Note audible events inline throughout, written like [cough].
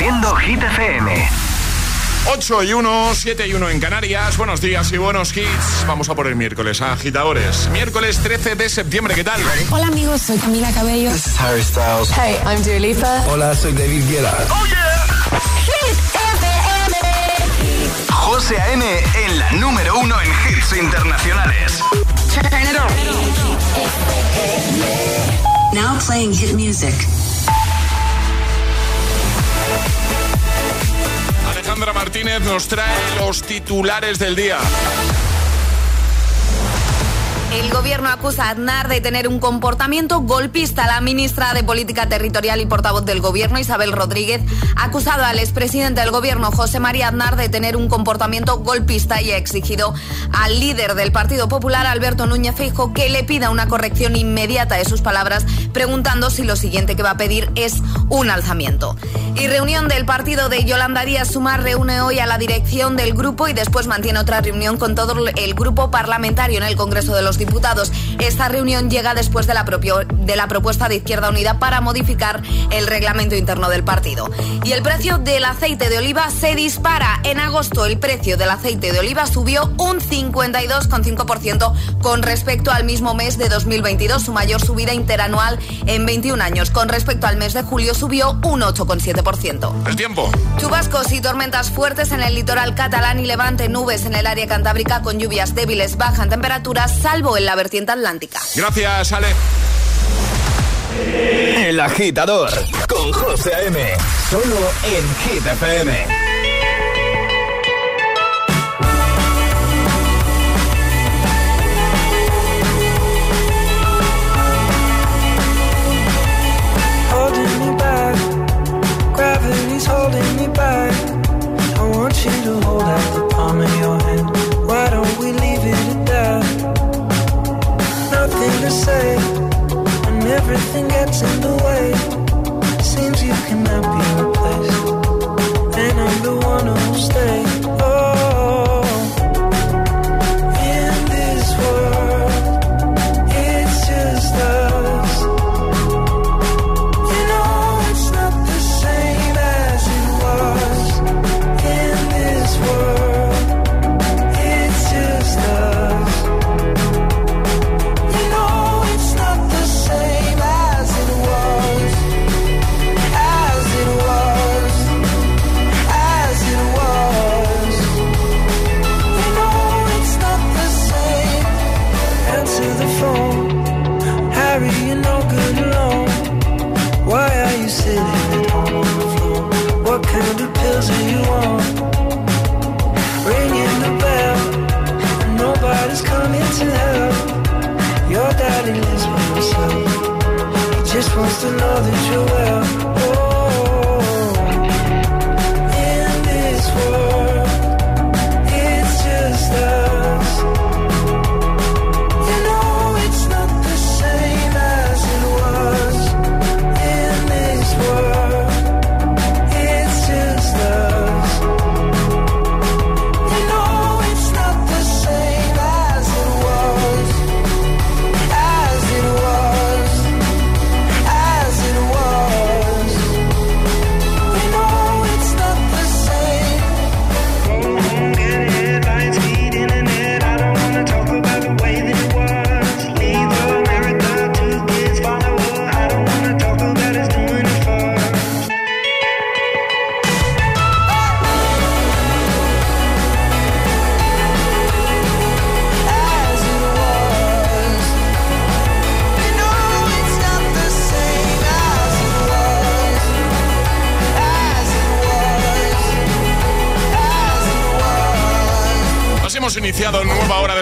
Haciendo Hit FM. 8 y 1, 7 y 1 en Canarias. Buenos días y buenos hits. Vamos a por el miércoles, agitadores. Miércoles 13 de septiembre, ¿qué tal? Hola amigos, soy Camila Cabello. This is Harry Styles. Hey, I'm Dua Lipa. Hola, soy David Guetta. ¡Oh, yeah! Hit FM. José A.M. en la número uno en hits internacionales. Turn it on. Now playing hit music. Alejandra Martínez nos trae los titulares del día. El gobierno acusa a Aznar de tener un comportamiento golpista. La ministra de Política Territorial y portavoz del gobierno, Isabel Rodríguez, ha acusado al expresidente del gobierno, José María Aznar, de tener un comportamiento golpista y ha exigido al líder del Partido Popular, Alberto Núñez Feijo, que le pida una corrección inmediata de sus palabras, preguntando si lo siguiente que va a pedir es un alzamiento. Y reunión del partido de Yolanda Díaz Sumar reúne hoy a la dirección del grupo y después mantiene otra reunión con todo el grupo parlamentario en el Congreso de los Diputados. Esta reunión llega después de la, propio- de la propuesta de Izquierda Unida para modificar el reglamento interno del partido. Y el precio del aceite de oliva se dispara. En agosto el precio del aceite de oliva subió un 52,5% con respecto al mismo mes de 2022, su mayor subida interanual en 21 años. Con respecto al mes de julio subió un 8,7%. El tiempo. Chubascos y tormentas fuertes en el litoral catalán y levante, nubes en el área cantábrica con lluvias débiles, bajan temperaturas, salvo en la vertiente atlántica. Gracias, Ale. El agitador con José A.M. Solo en Hit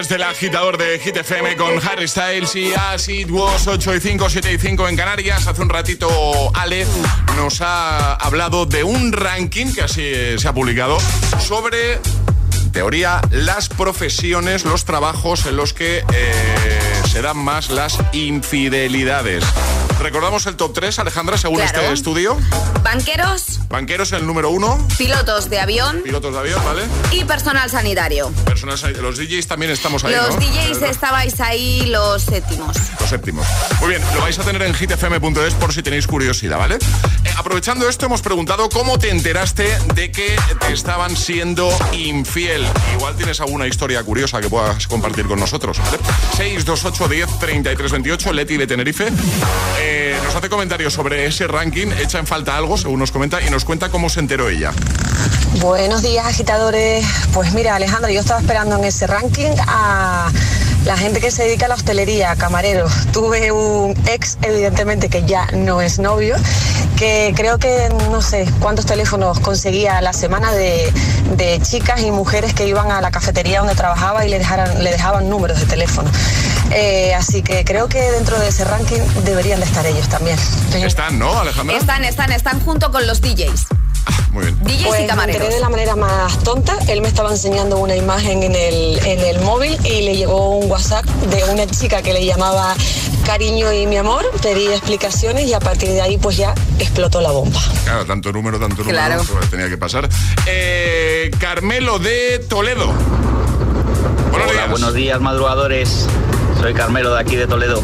desde el agitador de Hit FM con Harry Styles y As It Was 8 y 5, 7 y 5 en Canarias. Hace un ratito Ale nos ha hablado de un ranking que así se ha publicado sobre, teoría, las profesiones, los trabajos en los que eh, se dan más las infidelidades. Recordamos el top 3, Alejandra, según Claro. este estudio. Banqueros, Banqueros el número 1, pilotos de avión pilotos de avión, ¿vale? y personal sanitario. Personas, los DJs también estamos ahí, Los ¿no? DJs estabais ahí los séptimos. Los séptimos. Muy bien, lo vais a tener en hitfm.es por si tenéis curiosidad, ¿vale? Aprovechando esto, hemos preguntado cómo te enteraste de que te estaban siendo infiel. Igual tienes alguna historia curiosa que puedas compartir con nosotros, ¿vale? 628 10 33 28, Leti de Tenerife. Eh, nos hace comentarios sobre ese ranking, echa en falta algo, según nos comenta, y nos cuenta cómo se enteró ella. Buenos días, agitadores. Pues mira, Alejandra, yo estaba esperando en ese ranking a la gente que se dedica a la hostelería, camareros. Tuve un ex, evidentemente, que ya no es novio, que creo que no sé cuántos teléfonos conseguía a la semana de, de chicas y mujeres que iban a la cafetería donde trabajaba y le, dejaran, le dejaban números de teléfono. Eh, así que creo que dentro de ese ranking deberían de estar ellos también. Están, ¿no, Alejandra? Están, están, están junto con los DJs. Muy bien. DJs Pues y camareros. de la manera más tonta. Él me estaba enseñando una imagen en el, en el móvil y le llegó un WhatsApp de una chica que le llamaba cariño y mi amor. Pedí explicaciones y a partir de ahí pues ya explotó la bomba. Claro, tanto número, tanto número, Claro. pues tenía que pasar. Eh, Carmelo de Toledo. Buenos Hola, días. buenos días madrugadores. Soy Carmelo de aquí de Toledo.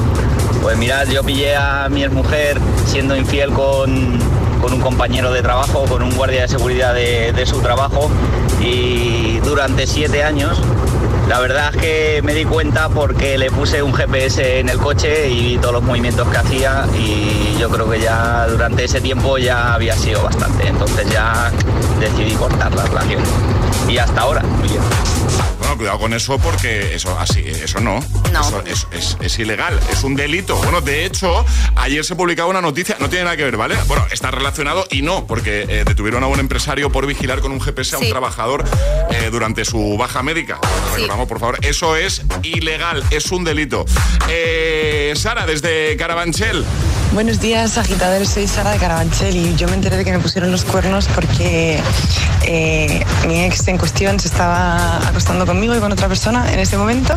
Pues mirad, yo pillé a mi mujer siendo infiel con, con un compañero de trabajo, con un guardia de seguridad de, su trabajo y durante siete años. La verdad es que me di cuenta porque le puse un GPS en el coche y vi todos los movimientos que hacía y yo creo que ya durante ese tiempo ya había sido bastante. Entonces ya decidí cortar la relación. Y hasta ahora, bien. Bueno, cuidado con eso porque eso así, eso no. No. Eso es, es- es ilegal, es un delito. Bueno, de hecho, ayer se publicaba una noticia, no tiene nada que ver, ¿vale? Bueno, está relacionado y no, porque eh, detuvieron a un empresario por vigilar con un GPS a un Sí. trabajador eh, durante su baja médica. Recordamos, por favor, eso es ilegal, es un delito. Eh, Sara, desde Carabanchel. Buenos días, agitadores. Soy Sara de Carabanchel yo me enteré de que me pusieron los cuernos porque eh, mi ex en cuestión se estaba acostando conmigo y con otra persona en ese momento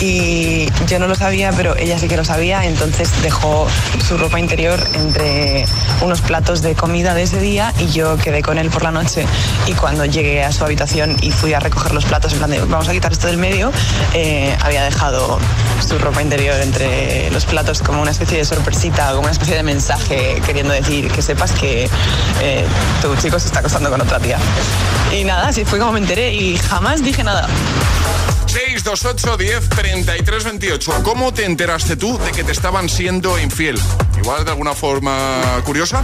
y yo no lo sabía, pero ella sí que lo sabía, entonces dejó su ropa interior entre unos platos de comida de ese día y yo quedé con él por la noche y cuando llegué a su habitación y fui a recoger los platos en plan de vamos a quitar esto del medio, eh, había dejado su ropa interior entre los platos como una especie de sorpresita, una especie de mensaje queriendo decir que sepas que eh, tu chico se está acostando con otra tía. Y nada, así fue como me enteré y jamás dije nada. 628 10 33 28. ¿Cómo te enteraste tú de que te estaban siendo infiel? Igual de alguna forma curiosa.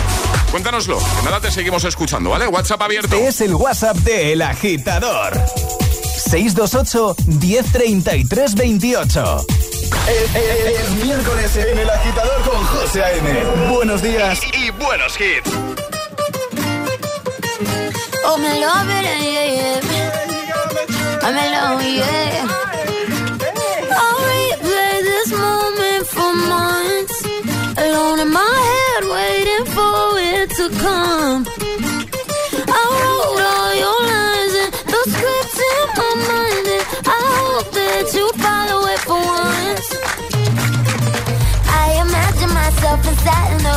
Cuéntanoslo. Que nada te seguimos escuchando, ¿vale? WhatsApp abierto. Este es el WhatsApp de El Agitador. 628 1033 28. Es, es- es miércoles en El Agitador con José A.M. Buenos días y, y buenos hits. Oh, me love it, yeah, yeah. I'm in love, yeah. I'll replay this moment for months. Alone in my head, waiting for it to come.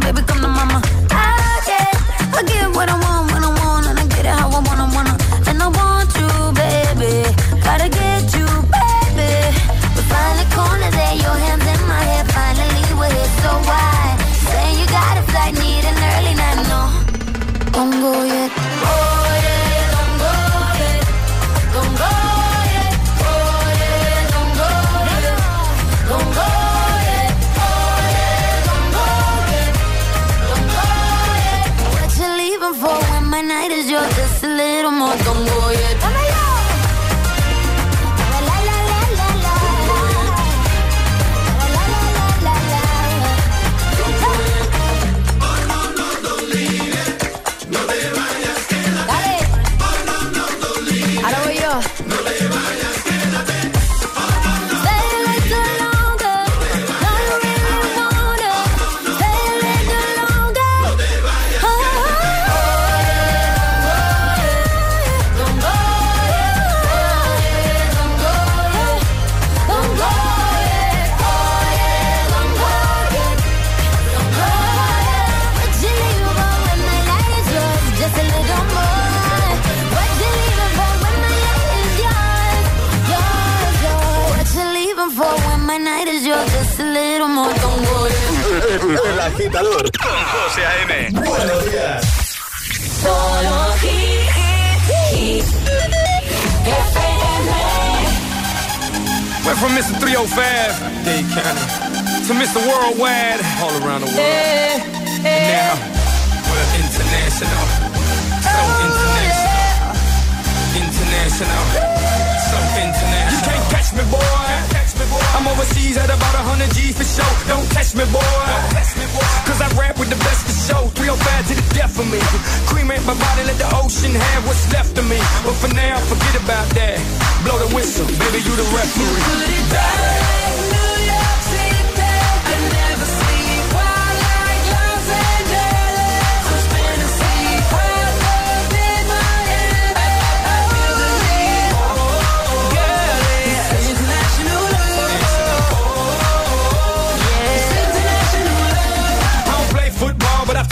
baby, come to mama. I get, I get what I want My body, let the ocean have what's left of me. But for now, forget about that. Blow the whistle, baby, you the referee. I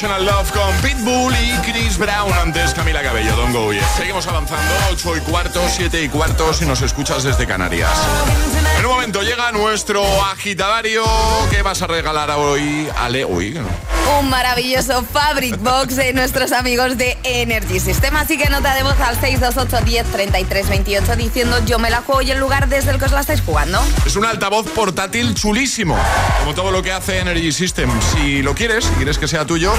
International Love con Pitbull Chris Brown. Antes Camila Cabello, Don't Go. Seguimos avanzando, 8 y cuarto, 7 y cuarto, si nos escuchas desde Canarias. En un momento llega nuestro agitadario. ¿Qué vas a regalar hoy, Ale? Uy, Un maravilloso Fabric Box de nuestros amigos de Energy System. Así que nota de voz al 628 10 33 28 diciendo yo me la juego y el lugar desde el que os la estáis jugando. Es un altavoz portátil chulísimo, como todo lo que hace Energy System. Si lo quieres, si quieres que sea tuyo,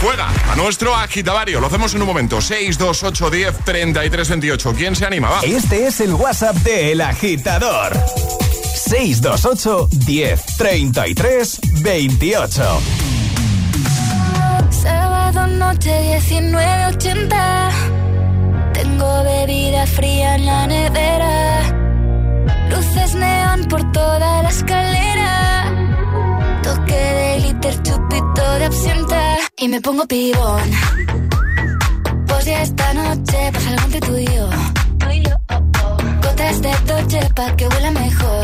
juega a nuestro agitadario. Lo hacemos en un momento. 628 10 33 28. ¿Quién se anima? Va. Este es el WhatsApp de El Agitador. 628 10 33 28. Sábado noche 19.80 Tengo bebida fría en la nevera Luces neón por toda la escalera Toque de glitter, chupito de absenta Y me pongo pibón. Pues ya esta noche pasa algo entre tú y yo. Gotas de Dolce pa' que huela mejor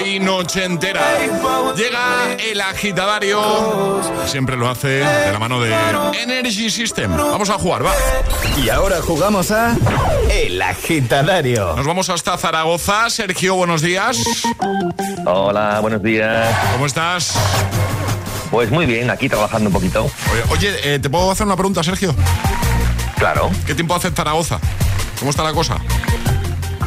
y Noche Entera. Llega el agitadario. Siempre lo hace de la mano de Energy System. Vamos a jugar, va. Y ahora jugamos a El agitadario. Nos vamos hasta Zaragoza. Sergio, buenos días. Hola, buenos días. ¿Cómo estás? Pues muy bien, aquí trabajando un poquito. Oye, oye, eh, ¿te puedo hacer una pregunta, Sergio? Claro. ¿Qué tiempo hace en Zaragoza? ¿Cómo está la cosa?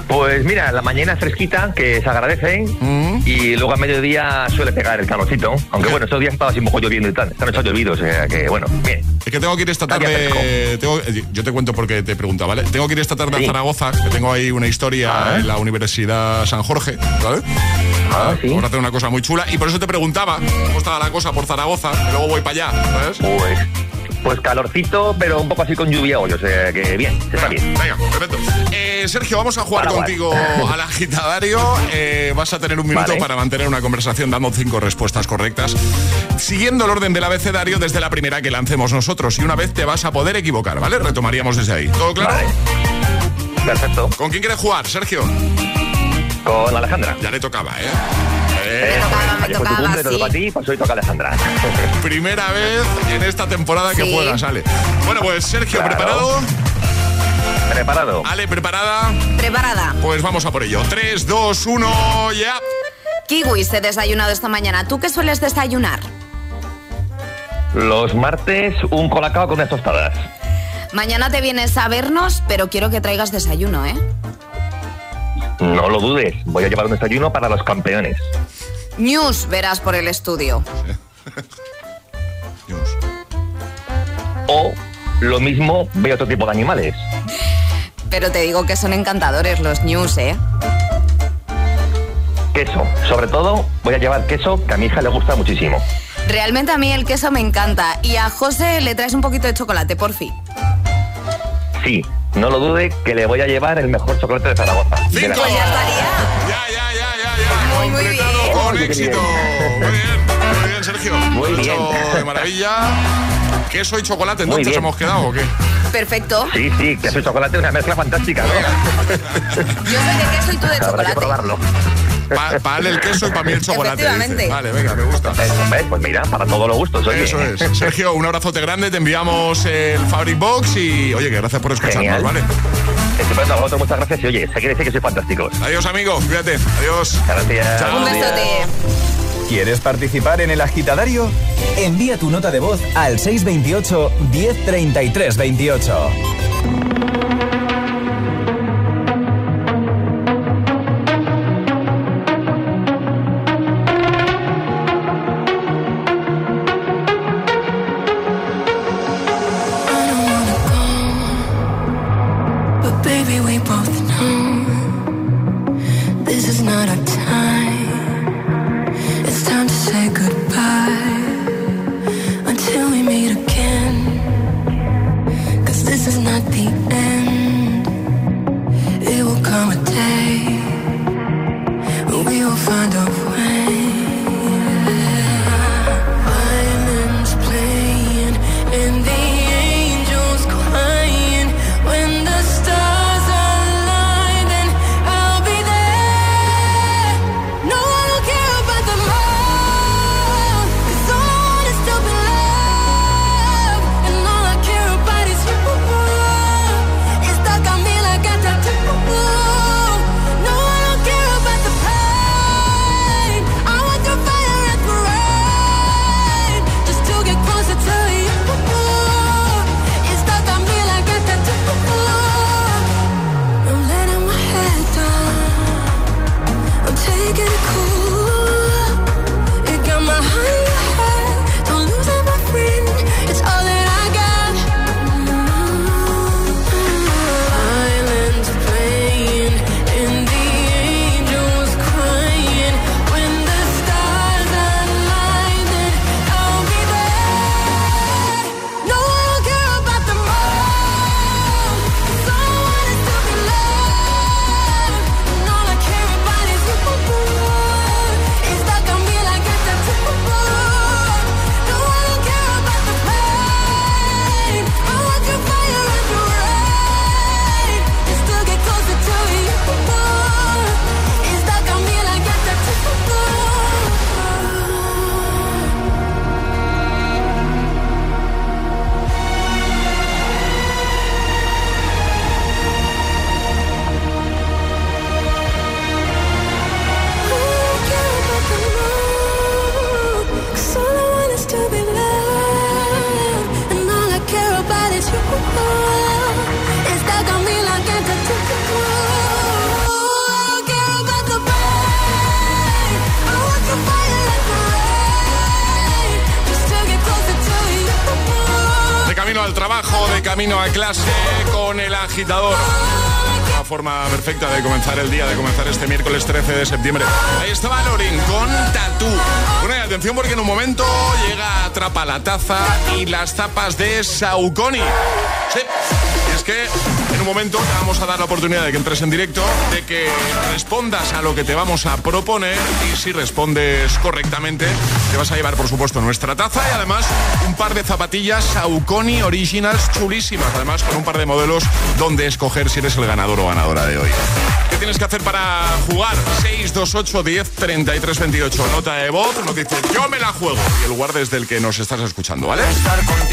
Pues mira, la mañana fresquita, que se agradece, Mm. y luego a mediodía suele pegar el calorcito. Aunque bueno, estos días estaba así poco lloviendo y tal. Esta noche ha llovido, o sea que bueno, bien. Es que tengo que ir esta tarde. tengo- eh, yo te cuento porque te pregunto, ¿vale? Tengo que ir esta tarde Sí. a Zaragoza, que tengo ahí una historia Ah. en la Universidad San Jorge, ¿vale? Ah, sí. Vamos a hacer una cosa muy chula y por eso te preguntaba cómo estaba la cosa por Zaragoza, que luego voy para allá, ¿sabes? Pues, pues calorcito, pero un poco así con lluvia hoy, o sea que bien, está bien. Venga, perfecto. Eh, Sergio, vamos a jugar contigo [laughs] al agitadario. Eh, vas a tener un minuto Vale. para mantener una conversación dando cinco respuestas correctas, siguiendo el orden del abecedario desde la primera que lancemos nosotros. Y una vez te vas a poder equivocar, ¿vale? Retomaríamos desde ahí. ¿Todo claro? Vale. Perfecto. ¿Con quién quieres jugar, Sergio? Con Alejandra. Ya le tocaba, ¿eh? Me Eh, Ayer fue tu tocaba, cumple, sí. toca a ti, pues hoy toca a Alejandra. primera vez en esta temporada que Sí. juega, sale. Bueno, pues Sergio, Claro. ¿preparado? ¿Preparado? Ale, ¿preparada? Preparada. Pues vamos a por ello. 3, 2, 1, ya. Kiwis he desayunado esta mañana. ¿Tú qué sueles desayunar? Los martes, un colacao con unas tostadas. Mañana te vienes a vernos, pero quiero que traigas desayuno, ¿eh? No lo dudes, voy a llevar un desayuno para los campeones. News verás por el estudio. [laughs] Dios. O lo mismo, veo otro tipo de animales. Pero te digo que son encantadores los news, ¿eh? Queso, sobre todo voy a llevar queso que a mi hija le gusta muchísimo. Realmente a mí el queso me encanta. Y a José le traes un poquito de chocolate, por fin. Sí, no lo dude que le voy a llevar el mejor chocolate de Zaragoza. De la- Cinco. Pues ya estaría. Con Muy éxito. bien. Muy bien, muy bien, Sergio. Muy bien. De maravilla. ¿Queso y chocolate entonces hemos quedado o qué? Perfecto. Sí, sí, queso y chocolate es una mezcla fantástica, ¿no? Yo soy de queso y tú de Habrá que chocolate. probarlo. Para él el queso y para mí el chocolate. Vale, venga, me gusta. Pues mira, para todos los gustos, oye. Eso es. Sergio, un abrazote grande. Te enviamos el Fabric Box y, oye, que gracias por escucharnos, Genial. ¿vale? Estupendo, a vosotros muchas gracias y oye, se quiere decir que sois fantásticos. Adiós, amigo. Cuídate. Adiós. Gracias. Chao. Un besote. ¿Quieres participar en el agitadario? Envía tu nota de voz al 628 1033 28. Both con el agitador. Una forma perfecta de comenzar el día, de comenzar este miércoles 13 de septiembre. Ahí estaba Lorin con Tatú. Bueno, y atención porque en un momento llega Atrapa la Taza y las tapas de Sauconi. Sí, es que en un momento te vamos a dar la oportunidad de que entres en directo, de que respondas a lo que te vamos a proponer y si respondes correctamente te vas a llevar por supuesto nuestra taza y además un par de zapatillas Saucony Originals chulísimas, además con un par de modelos donde escoger si eres el ganador o ganadora de hoy. ¿Qué tienes que hacer para jugar? 628 10 33 28. Nota de voz, nos dice yo me la juego. Y el lugar desde el que nos estás escuchando, ¿vale?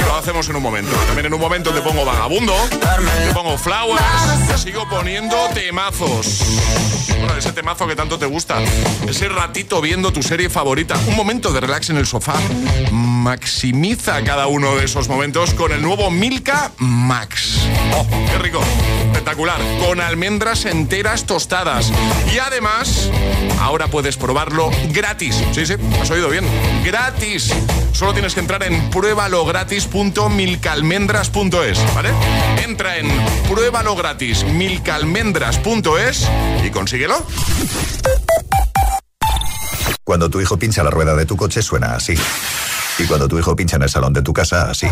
Lo hacemos en un momento. También en un momento te pongo vagabundo, te pongo sigo poniendo temazos. Bueno, ese temazo que tanto te gusta. Ese ratito viendo tu serie favorita. Un momento de relax en el sofá. Maximiza cada uno de esos momentos con el nuevo Milka Max. ¡Oh, qué rico! Espectacular. Con almendras enteras tostadas. Y además, ahora puedes probarlo gratis. Sí, sí, has oído bien. Gratis. Solo tienes que entrar en pruebalogratis.milcalmendras.es, ¿vale? Entra en pruebalogratis milcalmendras.es y consíguelo. Cuando tu hijo pincha la rueda de tu coche suena así. Y cuando tu hijo pincha en el salón de tu casa, así.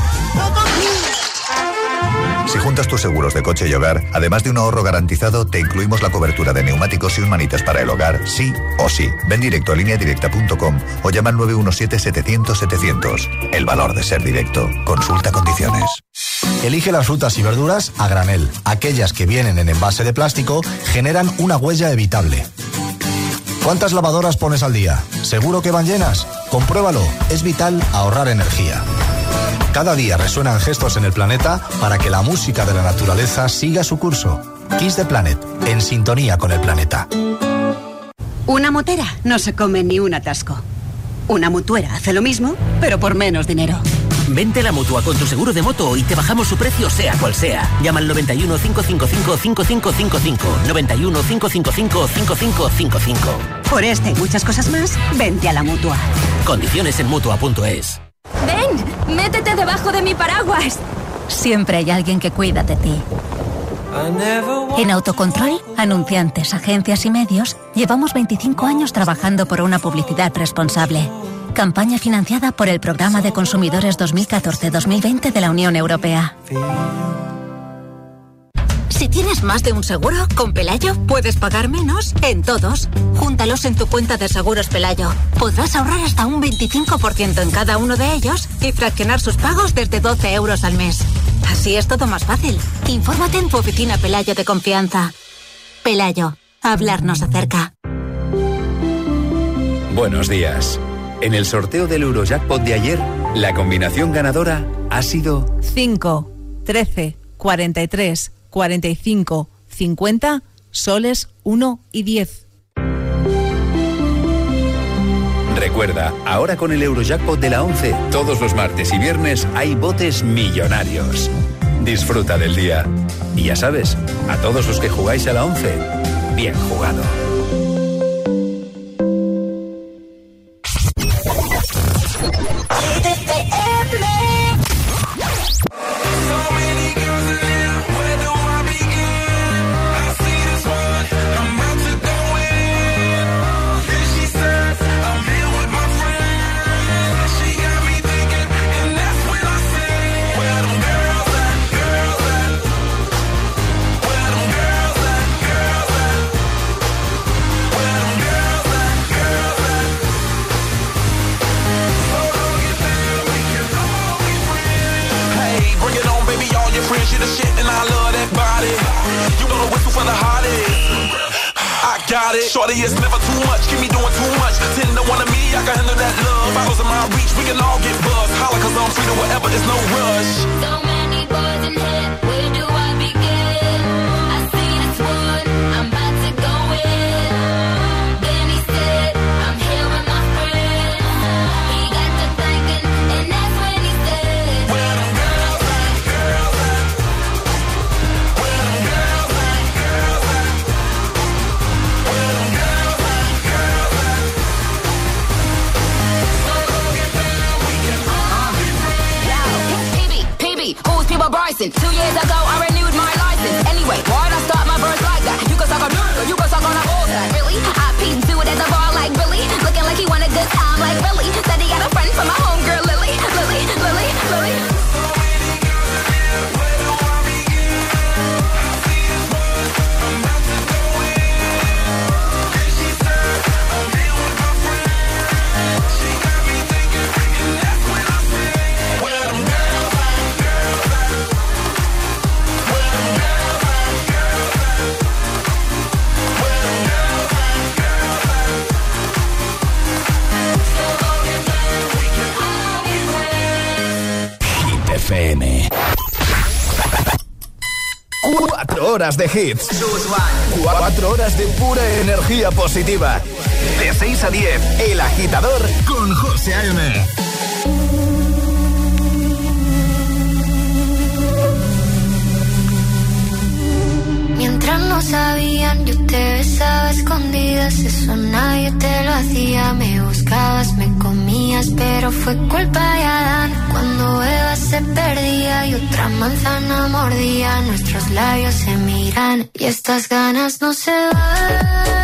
Si juntas tus seguros de coche y hogar, además de un ahorro garantizado, te incluimos la cobertura de neumáticos y un manitas para el hogar, sí o sí. Ven directo a lineadirecta.com o llama al 917-700-700. El valor de ser directo. Consulta condiciones. Elige las frutas y verduras a granel. Aquellas que vienen en envase de plástico generan una huella evitable. ¿Cuántas lavadoras pones al día? ¿Seguro que van llenas? Compruébalo. Es vital ahorrar energía. Cada día resuenan gestos en el planeta para que la música de la naturaleza siga su curso. Kiss the Planet, en sintonía con el planeta. Una motera no se come ni un atasco. Una mutuera hace lo mismo, pero por menos dinero. Vente a la mutua con tu seguro de moto y te bajamos su precio, sea cual sea. Llama al 91 555 5555. 91 555 5555. Por este y muchas cosas más, vente a la mutua. Condiciones en mutua.es. ¡Ven! ¡Métete debajo de mi paraguas! Siempre hay alguien que cuida de ti. En Autocontrol, anunciantes, agencias y medios, llevamos 25 años trabajando por una publicidad responsable. Campaña financiada por el Programa de Consumidores 2014-2020 de la Unión Europea. Si tienes más de un seguro, con Pelayo puedes pagar menos en todos. Júntalos en tu cuenta de seguros Pelayo. Podrás ahorrar hasta un 25% en cada uno de ellos y fraccionar sus pagos desde 12 euros al mes. Así es todo más fácil. Infórmate en tu oficina Pelayo de confianza. Pelayo, hablarnos acerca. Buenos días. En el sorteo del Eurojackpot de ayer, la combinación ganadora ha sido 5, 13, 43, 45, 50, soles 1 y 10. Recuerda, ahora con el Eurojackpot de la 11, todos los martes y viernes hay botes millonarios. Disfruta del día. Y ya sabes, a todos los que jugáis a la 11, bien jugado. Two I renewed my license. Anyway, why'd I start my verse like that? You can suck on you can suck on a bullseye. Really? I Cuatro horas de hits. Cuatro horas de pura energía positiva. De 6 a 10, El Agitador con José A.M. Mientras no sabían, yo te besaba escondidas. Eso nadie te lo hacía. Me buscabas, me comías, pero fue culpa de Adán. Cuando Eva se perdía y otra manzana mordía, nuestros labios se miran y estas ganas no se van.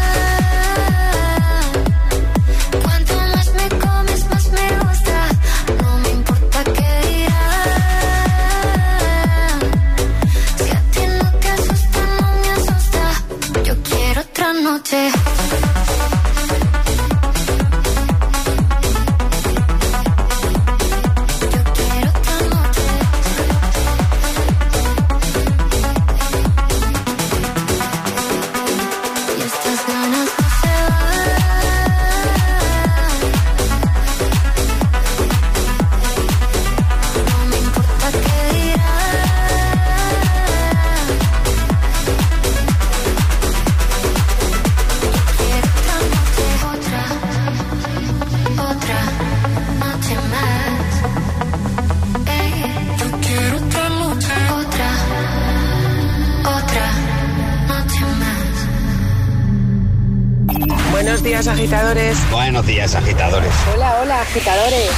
Agitadores.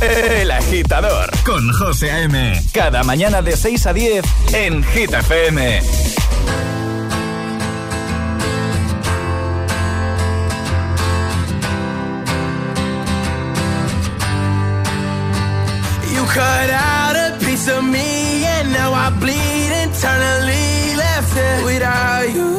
El agitador con José A.M. Cada mañana de 6 a 10 en Hit FM. You cut out a piece of me and now I bleed internally left it without you,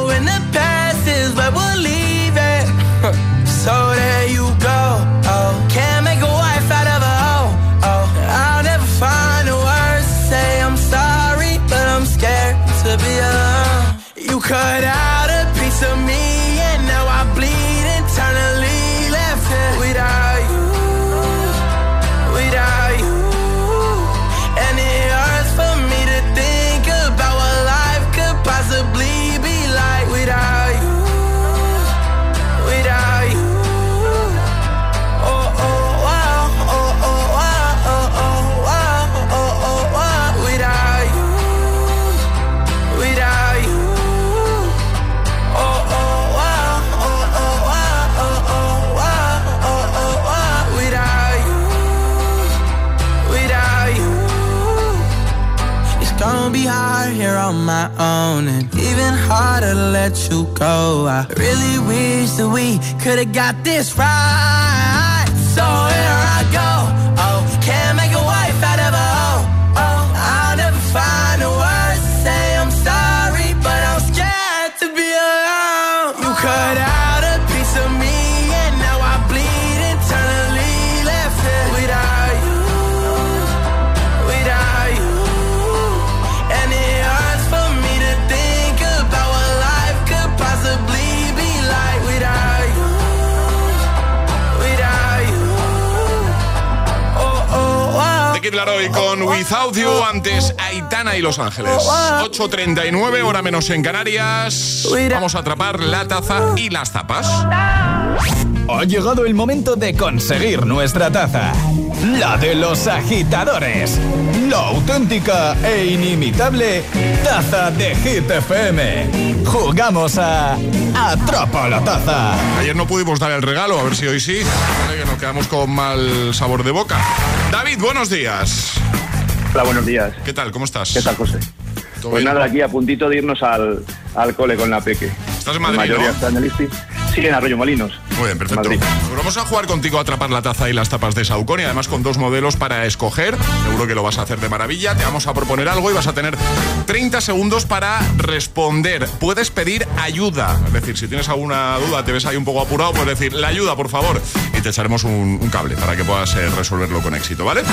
let. I really wish that we could've got this right. Laroi con Without You, antes Aitana y Los Ángeles. 8.39, hora menos en Canarias. Vamos a atrapar la taza y las tapas. Ha llegado el momento de conseguir nuestra taza. La de los agitadores. La auténtica e inimitable taza de Hit FM. Jugamos a Atrapa la taza. Ayer no pudimos dar el regalo, a ver si hoy sí. Que nos quedamos con mal sabor de boca. David, buenos días. Hola, buenos días. ¿Qué tal? ¿Cómo estás? ¿Qué tal, José? ¿Todo Pues bien? nada, aquí a puntito de irnos al, al cole con la peque. ¿Estás en Madrid, La mayoría no? está en el ISTI. Sí, en Arroyo Molinos. Muy bien, perfecto. Madrid. Pues vamos a jugar contigo a atrapar la taza y las tapas de Saucony, además con dos modelos para escoger. Seguro que lo vas a hacer de maravilla. Te vamos a proponer algo y vas a tener 30 segundos para responder. Puedes pedir ayuda. Es decir, si tienes alguna duda, te ves ahí un poco apurado, puedes decir la ayuda, por favor. Y te echaremos un, un cable para que puedas eh, resolverlo con éxito, ¿vale?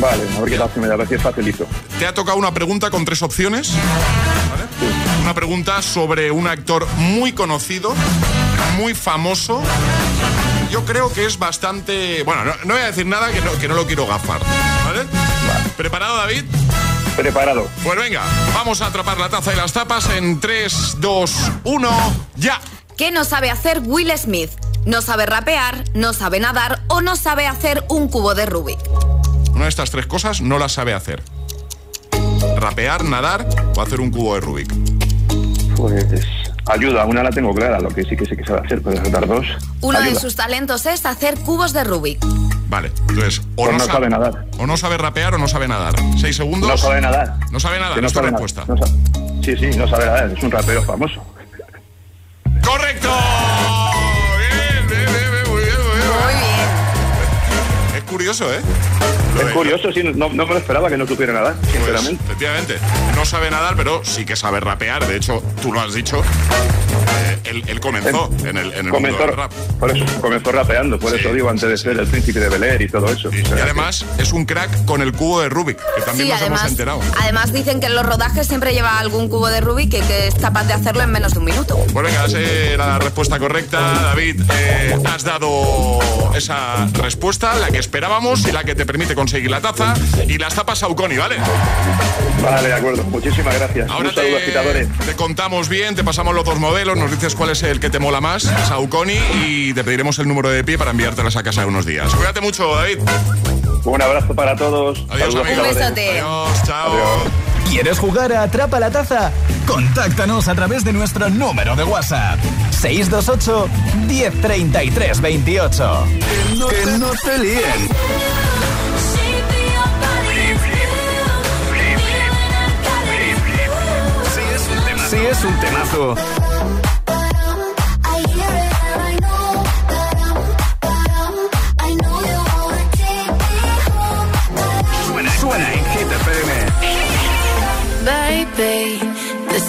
Vale, a ver qué tal se me da, a ver si es facilito. Te ha tocado una pregunta con tres opciones. ¿vale? Una pregunta sobre un actor muy conocido, muy famoso. Yo creo que es bastante. Bueno, no, no voy a decir nada que no, que no lo quiero gafar. ¿Vale? ¿Preparado, David? Preparado. Pues venga, vamos a atrapar la taza y las tapas en 3, 2, 1, ya. ¿Qué no sabe hacer Will Smith? No sabe rapear, no sabe nadar o no sabe hacer un cubo de Rubik. Una de estas tres cosas no las sabe hacer. Rapear, nadar o hacer un cubo de Rubik. Pues ayuda, una la tengo clara, lo que sí que sé que sabe hacer, pero dar dos. Uno de sus talentos es hacer cubos de Rubik. Vale, entonces, o Pues no, no sa- sabe nadar. O no sabe rapear o no sabe nadar. Seis segundos. No sabe nadar. No sabe nadar, Que no es tu sabe respuesta. nadar, no sabe- Sí, sí, no sabe nadar, es un rapero famoso. ¡Correcto! Curioso, ¿eh? Es curioso, sí, no, no me lo esperaba que no supiera nadar, Pues, sinceramente. efectivamente. No sabe nadar, pero sí que sabe rapear. De hecho, tú lo has dicho. eh, él, él comenzó en el, en el mundo comenzó, del rap. por eso, comenzó rapeando, por Sí, eso digo, antes de ser el príncipe de Bel Air y todo eso. O Y sea, además es un crack con el cubo de Rubik, que también Sí, nos además, hemos enterado. además dicen que en los rodajes siempre lleva algún cubo de Rubik y que es capaz de hacerlo en menos de un minuto. Pues venga, esa era la respuesta correcta. David, eh, has dado esa respuesta, la que esperábamos y la que te permite conseguir la taza y las tapas Saucony, ¿vale? Vale, de acuerdo. Muchísimas gracias. Ahora un saludo, agitadores. te, contamos bien, te pasamos los dos modelos, nos dices cuál es el que te mola más, Saucony, y te pediremos el número de pie para enviártelas a casa en unos días. Cuídate mucho, David. Un abrazo para todos. Adiós, Saludos. Un besote. Adiós, chao. ¿Quieres jugar a Atrapa la Taza? Contáctanos a través de nuestro número de WhatsApp. 628 1033 28. Que no te líen. Sí es un temazo.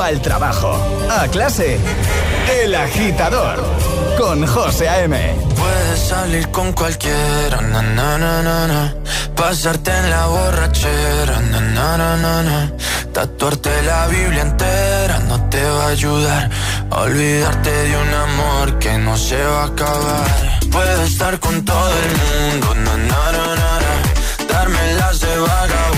Al trabajo, a clase. El agitador con José A.M. Puedes salir con cualquiera, pasarte en la borrachera, na, tatuarte la Biblia entera no te va a ayudar olvidarte de un amor que no se va a acabar. Puedes estar con todo el mundo, darme las de vagabundo,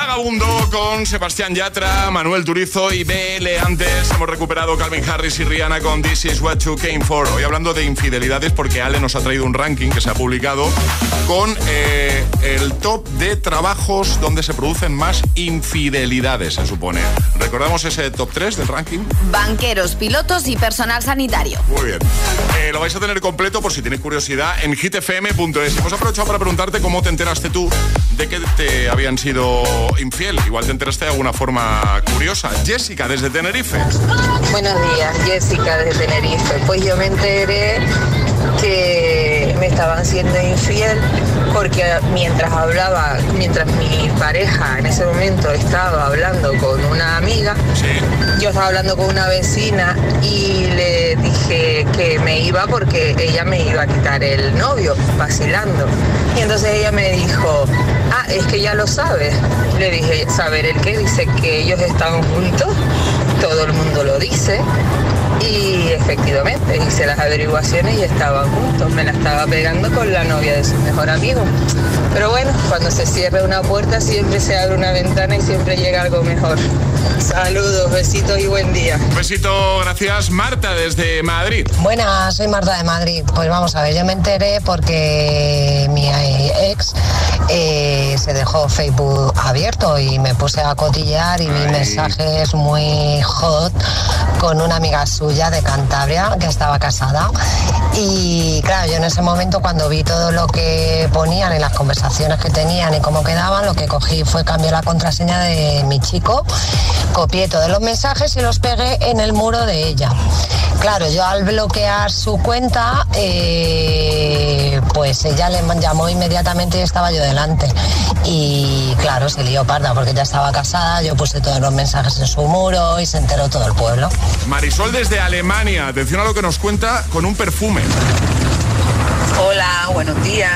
Vagabundo con Sebastián Yatra, Manuel Turizo y BL. Antes hemos recuperado Calvin Harris y Rihanna con This Is What You Came For. Hoy hablando de infidelidades porque Ale nos ha traído un ranking que se ha publicado con eh, el top de trabajos donde se producen más infidelidades, se supone. ¿Recordamos ese top 3 del ranking? Banqueros, pilotos y personal sanitario. Muy bien. Eh, lo vais a tener completo por si tenéis curiosidad en hitfm.es. Hemos aprovechado para preguntarte cómo te enteraste tú de que te habían sido infiel. Igual te enteraste de alguna forma curiosa. Jessica, desde Tenerife. Buenos días, Jessica, desde Tenerife. Pues yo me enteré que me estaban siendo infiel porque mientras hablaba, mientras mi pareja en ese momento estaba hablando con una amiga, yo estaba hablando con una vecina y le que me iba porque ella me iba a quitar el novio, vacilando. Y entonces ella me dijo, ah, es que ya lo sabes. Le dije, ¿saber el qué? Dice que ellos están juntos, todo el mundo lo dice. Y efectivamente hice las averiguaciones y estaban juntos. Me la estaba pegando con la novia de su mejor amigo. Pero bueno, cuando se cierra una puerta siempre se abre una ventana y siempre llega algo mejor. Saludos, besitos y buen día. Un besito, gracias Marta desde Madrid. Buenas, soy Marta de Madrid. Pues vamos a ver, yo me enteré porque mi ex eh, se dejó Facebook abierto y me puse a cotillear y vi mensajes muy hot con una amiga suya de Cantabria que estaba casada. Y claro, yo en ese momento cuando vi todo lo que ponían en las conversaciones que tenían y cómo quedaban, lo que cogí fue cambiar la contraseña de mi chico copié todos los mensajes y los pegué en el muro de ella. Claro, yo al bloquear su cuenta, eh, pues ella le llamó inmediatamente y estaba yo delante. Y claro, se lió parda porque ya estaba casada, yo puse todos los mensajes en su muro y se enteró todo el pueblo. Marisol desde Alemania, atención a lo que nos cuenta con un perfume. Hola, buenos días.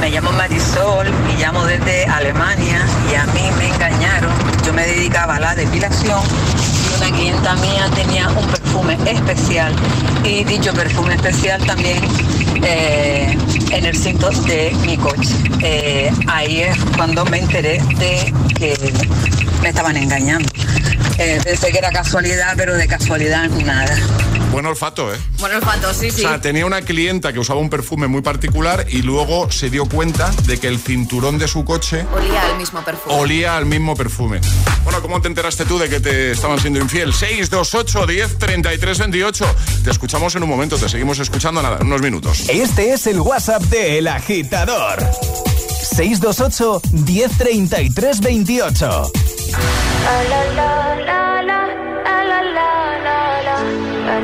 Me llamo Marisol y llamo desde Alemania y a mí me engañaron. Yo me dedicaba a la depilación y una clienta mía tenía un perfume especial y dicho perfume especial también eh, en el cinto de mi coche. Eh, ahí es cuando me enteré de que me estaban engañando. Eh, pensé que era casualidad, pero de casualidad nada. Buen olfato, ¿eh? Buen olfato, sí, sí. O sea, tenía una clienta que usaba un perfume muy particular y luego se dio cuenta de que el cinturón de su coche olía al mismo perfume. Olía al mismo perfume. Bueno, ¿cómo te enteraste tú de que te estaban siendo infiel? 628 10 33 28. Te escuchamos en un momento, te seguimos escuchando nada, unos minutos. Este es el WhatsApp de El Agitador. 628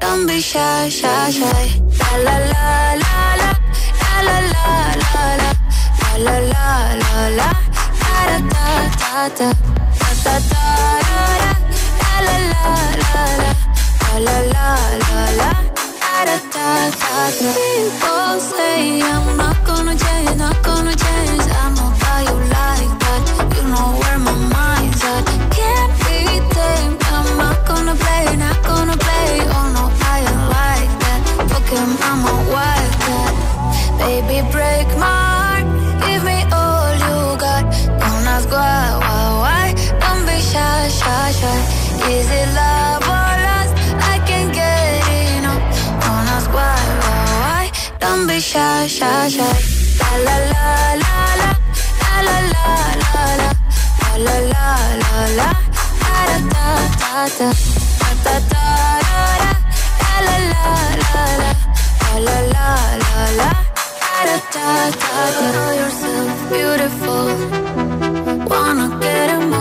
Don't be shy, shy, shy. La la la la la, la la la la la, la la la la, da da da da da, la la la la la, la la la la. People say I'm not gonna change, not gonna change. I'm not how you like. Shy, shy, shy. La la la la la la la la la la la la la la da da da da da da da da la la la la la la la la da da da da. Know yourself beautiful. Wanna get emotional.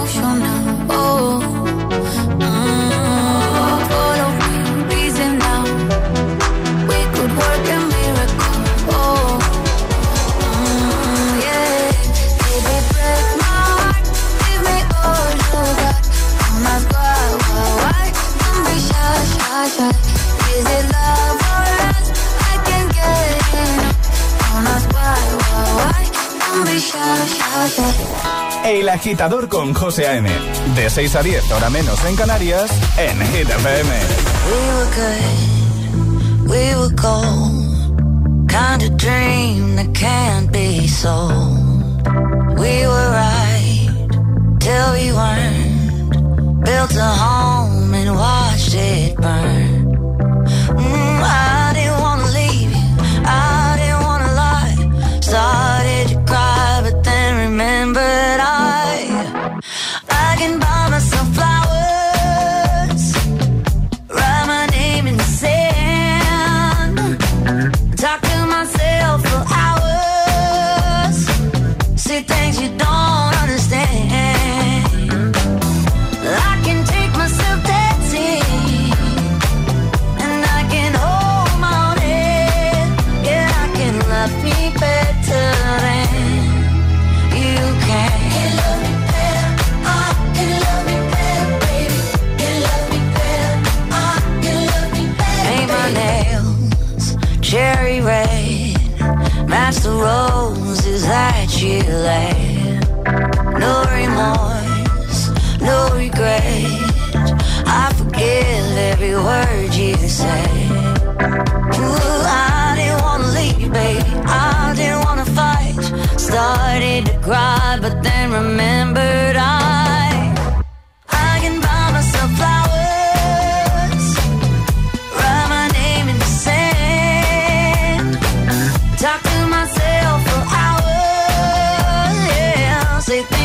El agitador con José A.M. De 6 a 10, hora menos en Canarias, en Hit. We were good, we were gold. Kind of dream that can't be sold. We were right till we weren't. Built a home and watched it burn. past the roses that you laid. No remorse, no regret. I forgive every word you say. Ooh, I didn't wanna leave baby. I didn't wanna fight. Started to cry, but then remembered say things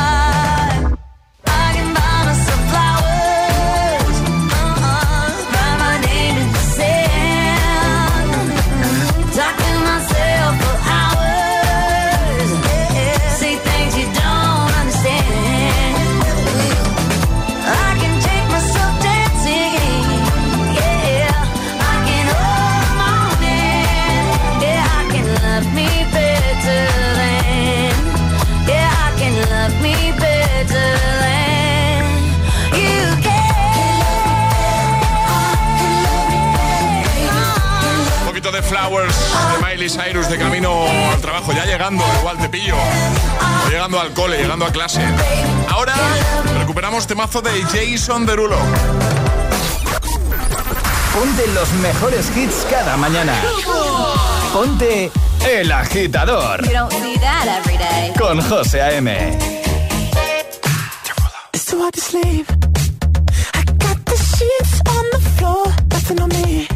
Flowers de Miley Cyrus de camino al trabajo, ya llegando, igual te pillo. O llegando al cole, llegando a clase. Ahora recuperamos temazo de Jason Derulo. Ponte los mejores hits cada mañana. Ponte El Agitador You don't see that every day. con José A.M. It's too hard to sleep. I got the sheets on the floor, nothing on me.